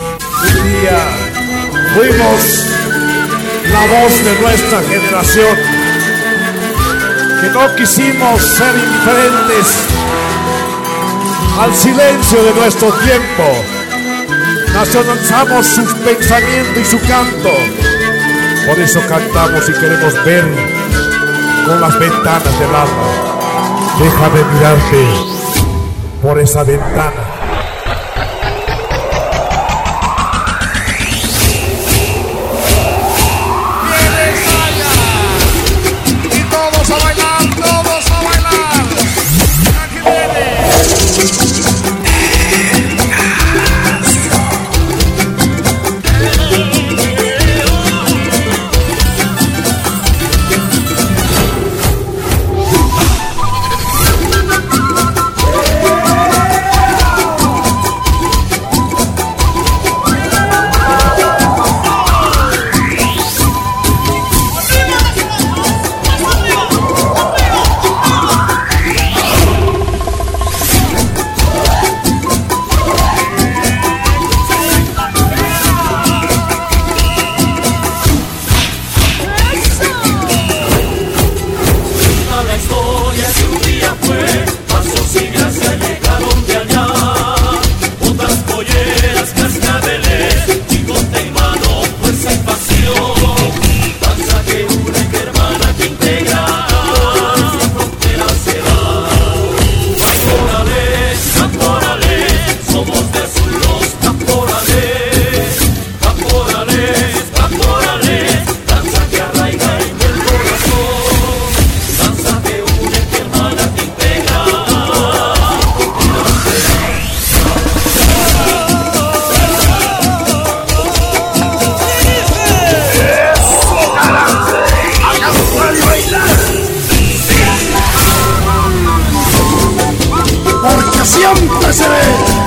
Un día fuimos la voz de nuestra generación, que no quisimos ser indiferentes al silencio de nuestro tiempo. Nacionalizamos su pensamiento y su canto. Por eso cantamos y queremos ver con las ventanas del alma. Déjame mirarte por esa ventana. Siempre se ve